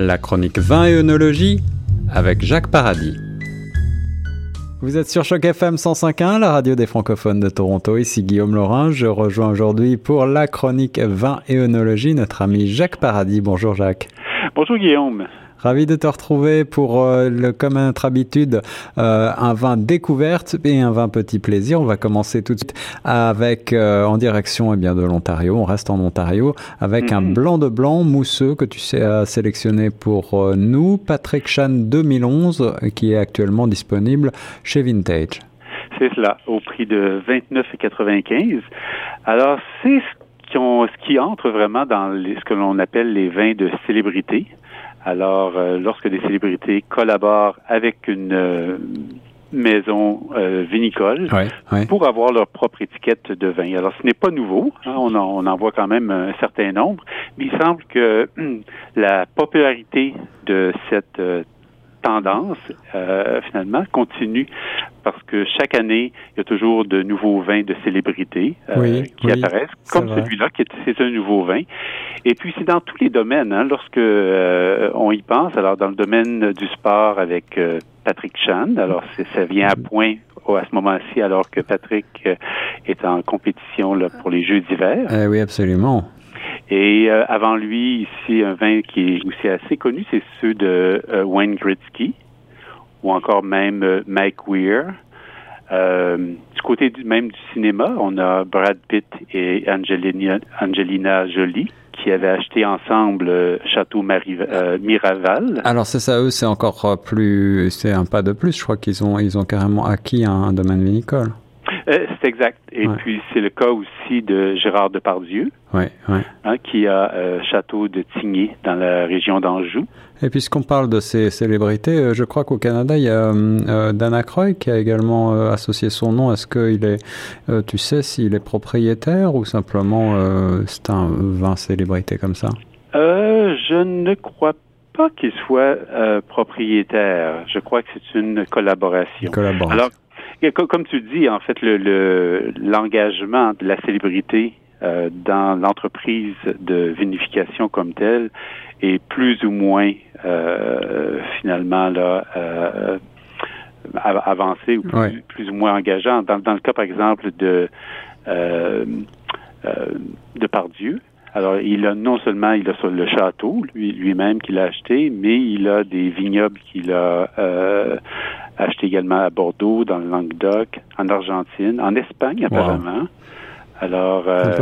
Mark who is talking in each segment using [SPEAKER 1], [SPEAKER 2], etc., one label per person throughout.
[SPEAKER 1] La chronique vin et œnologie avec Jacques Paradis. Vous êtes sur Choc FM 105.1, la radio des francophones de Toronto. Ici Guillaume Laurin. Je rejoins aujourd'hui pour la chronique vin et œnologie notre ami Jacques Paradis. Bonjour Jacques.
[SPEAKER 2] Bonjour Guillaume.
[SPEAKER 1] Ravi de te retrouver pour, euh, le, comme à notre habitude, euh, un vin découverte et un vin petit plaisir. On va commencer tout de suite avec, euh, en direction eh bien, de l'Ontario. On reste en Ontario avec un mhm. blanc de blanc mousseux que tu sais as sélectionné pour nous, Patrick Chan 2011, qui est actuellement disponible chez Vintage.
[SPEAKER 2] C'est cela, au prix de 29,95. Alors, c'est ce, ce qui entre vraiment dans ce que l'on appelle les vins de célébrité. Alors, euh, lorsque des célébrités collaborent avec une euh, maison euh, vinicole pour avoir leur propre étiquette de vin. Alors, ce n'est pas nouveau. Hein, on, en, on, en, voit quand même un certain nombre, mais il semble que la popularité de cette tendance, euh, finalement, continue parce que chaque année, il y a toujours de nouveaux vins de célébrités euh, qui apparaissent, comme celui-là, qui est, c'est un nouveau vin. Et puis, c'est dans tous les domaines, hein, lorsque euh, on y pense. Alors, dans le domaine du sport avec Patrick Chan, alors ça vient à point à ce moment-ci, alors que Patrick est en compétition là, pour les Jeux d'hiver.
[SPEAKER 1] Eh oui, absolument.
[SPEAKER 2] Et euh, avant lui, ici, un vin qui est aussi assez connu, c'est ceux de euh, Wayne Gretzky ou encore même euh, Mike Weir. du côté du, même du cinéma, on a Brad Pitt et Angelina, Angelina Jolie qui avaient acheté ensemble Château Miraval.
[SPEAKER 1] Alors c'est ça, eux, c'est encore plus, c'est un pas de plus. Je crois qu'ils ont, ils ont carrément acquis un domaine vinicole.
[SPEAKER 2] Euh, c'est exact. Et puis, c'est le cas aussi de Gérard Depardieu,
[SPEAKER 1] ouais, ouais.
[SPEAKER 2] Hein, qui a euh, Château de Tigny dans la région d'Anjou.
[SPEAKER 1] Et puisqu'on parle de ces célébrités, euh, je crois qu'au Canada, il y a euh, Dana Croy qui a également associé son nom. Est-ce qu'il est, tu sais s'il est propriétaire ou simplement c'est un vin célébrité comme ça?
[SPEAKER 2] je ne crois pas qu'il soit propriétaire. Je crois que c'est une collaboration.
[SPEAKER 1] collaboration. Alors,
[SPEAKER 2] comme tu dis, en fait, le l'engagement de la célébrité euh, dans l'entreprise de vinification comme telle est plus ou moins euh, finalement là euh, avancé ou plus, ou moins engageant. Dans, dans, le cas, par exemple, de euh, de Pardieu, alors, il a non seulement il a sur le château lui lui-même qu'il a acheté, mais il a des vignobles qu'il a euh, acheté également à Bordeaux, dans le Languedoc, en Argentine, en Espagne apparemment. Alors,
[SPEAKER 1] euh,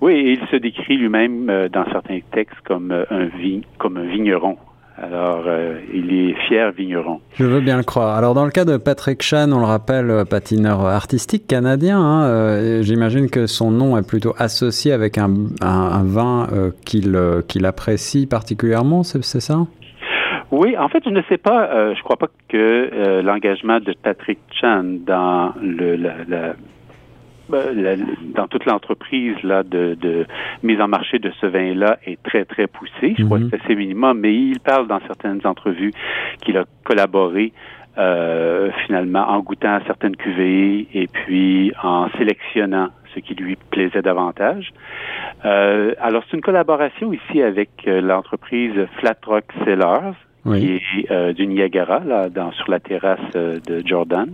[SPEAKER 2] oui, et il se décrit lui-même euh, dans certains textes comme euh, un vin, comme un vigneron. Alors, euh, il est fier vigneron.
[SPEAKER 1] Je veux bien le croire. Alors, dans le cas de Patrick Chan, on le rappelle, patineur artistique canadien, hein, euh, j'imagine que son nom est plutôt associé avec un, un, vin qu'il qu'il apprécie particulièrement, c'est ça?
[SPEAKER 2] Oui, en fait, je ne sais pas, je crois pas que l'engagement de Patrick Chan dans le, la ben, dans toute l'entreprise là de, de, mise en marché de ce vin-là est très très poussé. Je crois mhm. que c'est assez minimum, mais il parle dans certaines entrevues qu'il a collaboré euh, finalement en goûtant à certaines cuvées et puis en sélectionnant ce qui lui plaisait davantage. Euh, alors c'est une collaboration ici avec euh, l'entreprise Flat Rock Qui est euh, du Niagara, là, dans, sur la terrasse euh, de Jordan.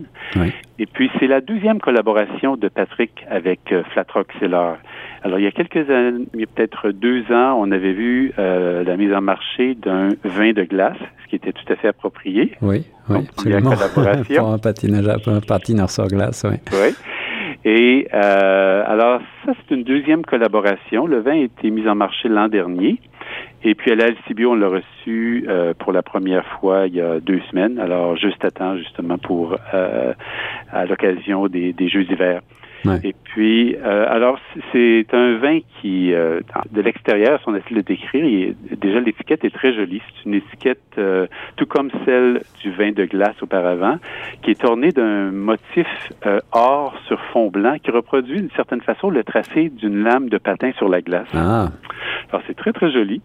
[SPEAKER 2] Et puis, c'est la deuxième collaboration de Patrick avec euh, Flat Rock Cellar. Alors, il y a quelques années, il y a peut-être deux ans, on avait vu euh, la mise en marché d'un vin de glace, ce qui était tout à fait approprié.
[SPEAKER 1] Oui, oui, absolument. collaboration. Pour un, patinage, un patineur sur glace, oui.
[SPEAKER 2] Oui. Et alors, ça, c'est une deuxième collaboration. Le vin a été mis en marché l'an dernier. Et puis à la on l'a reçu euh, pour la première fois il y a deux semaines, alors juste à temps justement pour euh, à l'occasion des, des Jeux d'hiver. Et puis, euh, alors c'est un vin qui, de l'extérieur, si on essaie de le décrire, déjà l'étiquette est très jolie. C'est une étiquette tout comme celle du vin de glace auparavant, qui est ornée d'un motif or sur fond blanc qui reproduit d'une certaine façon le tracé d'une lame de patin sur la glace.
[SPEAKER 1] Ah.
[SPEAKER 2] Alors c'est très très joli.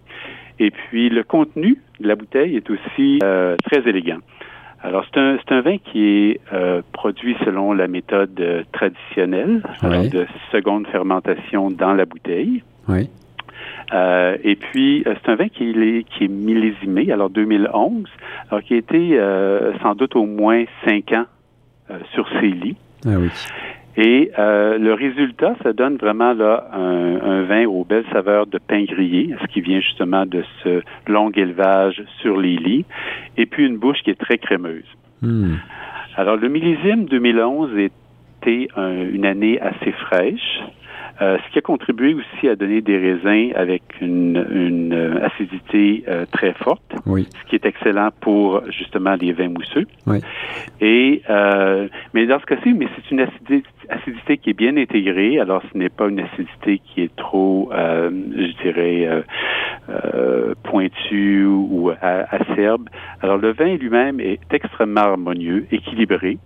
[SPEAKER 2] Et puis le contenu de la bouteille est aussi euh, très élégant. Alors c'est un c'est un vin qui est euh, produit selon la méthode euh, traditionnelle, de seconde fermentation dans la bouteille.
[SPEAKER 1] Oui.
[SPEAKER 2] Euh, et puis, euh, c'est un vin qui est, qui est millésimé, alors 2011, alors qui a été euh, sans doute au moins cinq ans sur ses lits.
[SPEAKER 1] Ah oui.
[SPEAKER 2] Et le résultat, ça donne vraiment là un, un, vin aux belles saveurs de pain grillé, ce qui vient justement de ce long élevage sur les lits, et puis une bouche qui est très crémeuse.
[SPEAKER 1] Hmm.
[SPEAKER 2] Alors le millésime 2011 était une année assez fraîche. Euh, ce qui a contribué aussi à donner des raisins avec une, une euh, acidité euh, très forte,
[SPEAKER 1] oui.
[SPEAKER 2] ce qui est excellent pour justement les vins mousseux.
[SPEAKER 1] Oui.
[SPEAKER 2] Et mais dans ce cas-ci, mais c'est une acidité, acidité, qui est bien intégrée. Alors, ce n'est pas une acidité qui est trop, je dirais, pointue ou acerbe. Alors, le vin lui-même est extrêmement harmonieux, équilibré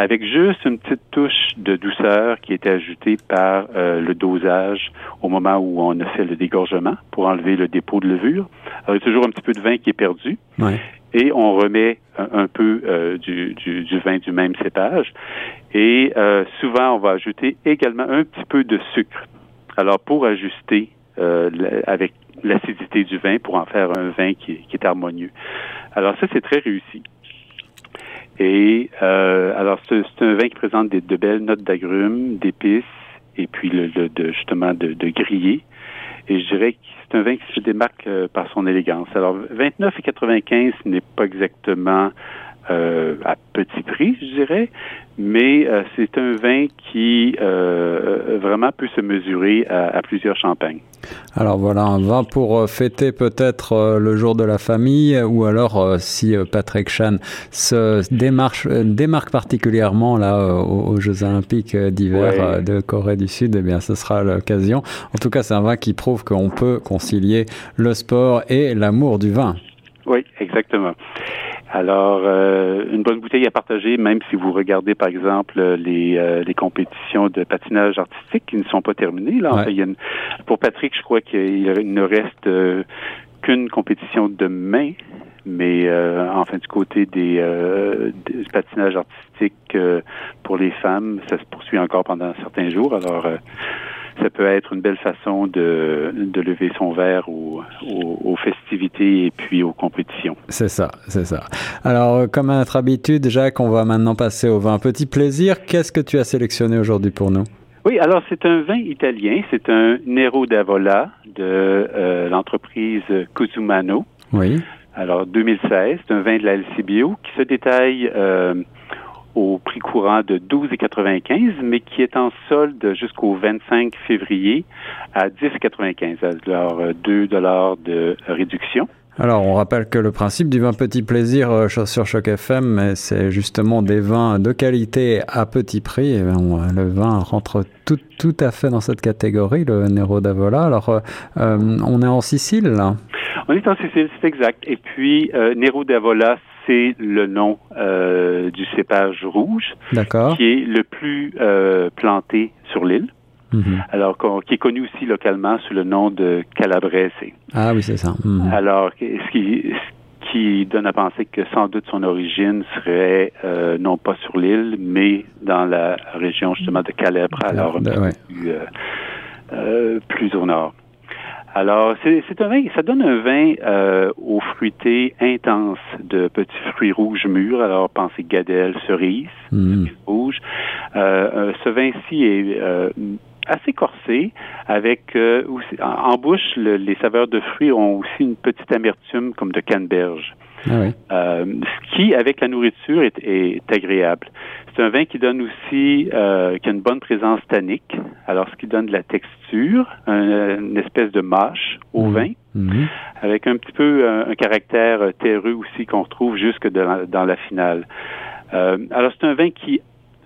[SPEAKER 2] avec juste une petite touche de douceur qui était ajoutée par euh, le dosage au moment où on a fait le dégorgement pour enlever le dépôt de levure. Alors, il y a toujours un petit peu de vin qui est perdu. Et on remet un, peu euh, du, vin du même cépage. Et euh, souvent, on va ajouter également un petit peu de sucre. Alors, pour ajuster avec l'acidité du vin, pour en faire un vin qui, qui est harmonieux. Alors, ça, c'est très réussi. Et euh, alors, c'est un vin qui présente des, de belles notes d'agrumes, d'épices, et puis le, de, justement de, de grillé. Et je dirais que c'est un vin qui se démarque euh, par son élégance. Alors, 29 et 95 n'est pas exactement euh, à petit prix, je dirais, mais euh, c'est un vin qui euh, peut se mesurer à, plusieurs champagnes?
[SPEAKER 1] Alors voilà, un vin pour fêter peut-être le jour de la famille, ou alors si Patrick Chan se démarche, démarque particulièrement là aux, Jeux Olympiques d'hiver de Corée du Sud, eh bien ce sera l'occasion. En tout cas, c'est un vin qui prouve qu'on peut concilier le sport et l'amour du vin.
[SPEAKER 2] Oui, exactement. Alors, euh, une bonne bouteille à partager, même si vous regardez, par exemple, les, euh, les compétitions de patinage artistique qui ne sont pas terminées. Là, pour Patrick, je crois qu'il ne reste euh, qu'une compétition demain, mais enfin du côté des, du patinage artistique pour les femmes, ça se poursuit encore pendant certains jours. Alors, ça peut être une belle façon de, de lever son verre aux, aux, festivités et puis aux compétitions.
[SPEAKER 1] C'est ça, c'est ça. Alors, euh, comme à notre habitude, Jacques, on va maintenant passer au vin petit plaisir. Qu'est-ce que tu as sélectionné aujourd'hui pour nous?
[SPEAKER 2] Oui, alors c'est un vin italien, c'est un Nero d'Avola de euh, l'entreprise Cusumano.
[SPEAKER 1] Oui.
[SPEAKER 2] Alors 2016, c'est un vin de la LCBO qui se détaille euh, au prix courant de 12,95, mais qui est en solde jusqu'au 25 février à 10,95, alors 2 dollars de réduction.
[SPEAKER 1] Alors, on rappelle que le principe du vin petit plaisir euh, sur Choc FM, c'est justement des vins de qualité à petit prix. Et ben, le vin rentre tout, tout, à fait dans cette catégorie, le Nero d'Avola. Alors, euh, euh, on est en Sicile, là
[SPEAKER 2] On est en Sicile, c'est exact. Et puis, Nero d'Avola, c'est le nom euh, du cépage rouge, qui est le plus euh, planté sur l'île. Mhm. Alors, qui est connu aussi localement sous le nom de Calabrese.
[SPEAKER 1] Ah oui, c'est ça. Mhm.
[SPEAKER 2] Alors, ce qui, qui donne à penser que sans doute son origine serait euh, non pas sur l'île, mais dans la région justement de Calabre, alors plus au nord. Alors, c'est un vin, ça donne un vin euh, aux fruités intenses de petits fruits rouges mûrs. Alors, pensez gadelle, cerise, mm. rouge. Euh, euh, ce vin-ci est euh, assez corsé, avec euh, en, bouche, les saveurs de fruits ont aussi une petite amertume comme de canneberge.
[SPEAKER 1] Ah oui.
[SPEAKER 2] euh, ce qui, avec la nourriture, est, est agréable. C'est un vin qui donne aussi, euh, qui a une bonne présence tannique, alors ce qui donne de la texture, une espèce de mâche au
[SPEAKER 1] mhm.
[SPEAKER 2] vin,
[SPEAKER 1] mhm.
[SPEAKER 2] avec un petit peu un, caractère terreux aussi qu'on retrouve jusque dans la finale. Euh, alors c'est un vin qui,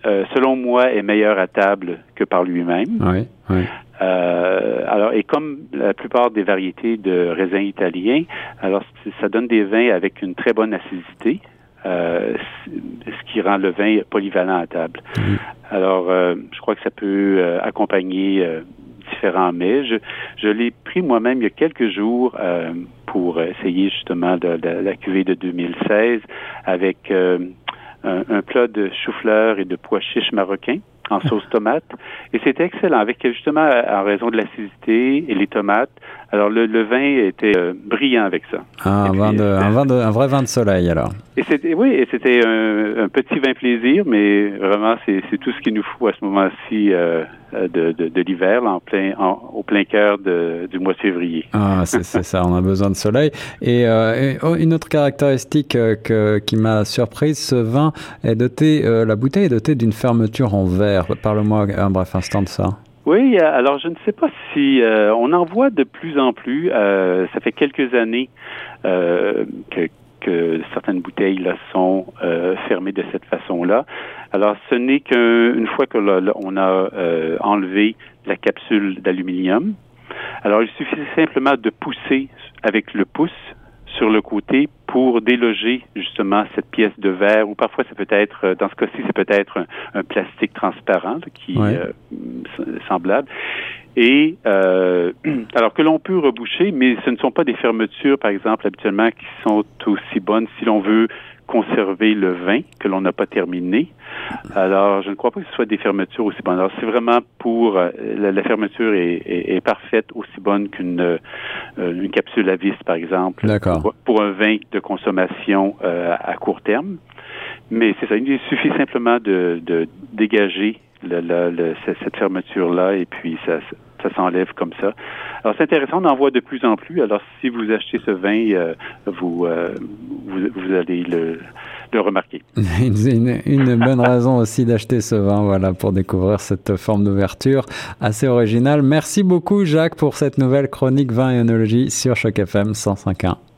[SPEAKER 2] euh, selon moi, est meilleur à table que par lui-même.
[SPEAKER 1] Oui, oui.
[SPEAKER 2] Euh, alors, et comme la plupart des variétés de raisins italiens, alors ça donne des vins avec une très bonne acidité, euh, ce qui rend le vin polyvalent à table.
[SPEAKER 1] Mm.
[SPEAKER 2] Alors, euh, je crois que ça peut euh, accompagner euh, différents mets. Je, je l'ai pris moi-même il y a quelques jours pour essayer justement de, de, la cuvée de 2016 avec un, un, plat de chou-fleur et de pois chiches marocains en sauce tomate. Et c'était excellent, avec justement, en raison de l'acidité et les tomates, Alors le, vin était euh, brillant avec ça.
[SPEAKER 1] Ah, un, vin de, un, vin de, un, vrai vin de soleil alors.
[SPEAKER 2] Et c'était oui, et c'était un, petit vin plaisir, mais vraiment c'est tout ce qu'il nous faut à ce moment-ci euh, de, de, de l'hiver, en plein, au plein cœur du mois de février.
[SPEAKER 1] Ah, c'est ça, on a besoin de soleil. Et, euh, oh, une autre caractéristique que, qui m'a surprise, ce vin est doté, la bouteille est dotée d'une fermeture en verre. Parle-moi un bref instant de ça.
[SPEAKER 2] Oui, euh, alors je ne sais pas si euh, on en voit de plus en plus. Euh, ça fait quelques années que, que, certaines bouteilles là sont fermées de cette façon-là. Alors ce n'est qu'une fois que on a enlevé la capsule d'aluminium. Alors il suffit simplement de pousser avec le pouce sur le côté pour déloger justement cette pièce de verre ou parfois ça peut être euh, dans ce cas-ci c'est peut-être un, plastique transparent qui est euh, semblable et euh, alors que l'on peut reboucher mais ce ne sont pas des fermetures par exemple habituellement qui sont aussi bonnes si l'on veut conserver le vin que l'on n'a pas terminé. Alors, je ne crois pas que ce soit des fermetures aussi bonnes. Alors, c'est vraiment pour euh, la, fermeture est, parfaite, aussi bonne qu'une euh, une capsule à vis, par exemple, pour, pour, un vin de consommation euh, à court terme. Mais c'est ça, il suffit simplement de, de dégager cette fermeture-là et puis ça, s'enlève comme ça. Alors c'est intéressant, on en voit de plus en plus. Alors si vous achetez ce vin, euh, vous, euh, vous, vous, allez le, remarquer.
[SPEAKER 1] une, une bonne raison aussi d'acheter ce vin, voilà, pour découvrir cette forme d'ouverture assez originale. Merci beaucoup Jacques pour cette nouvelle chronique vin et œnologie sur Choc FM 105.1.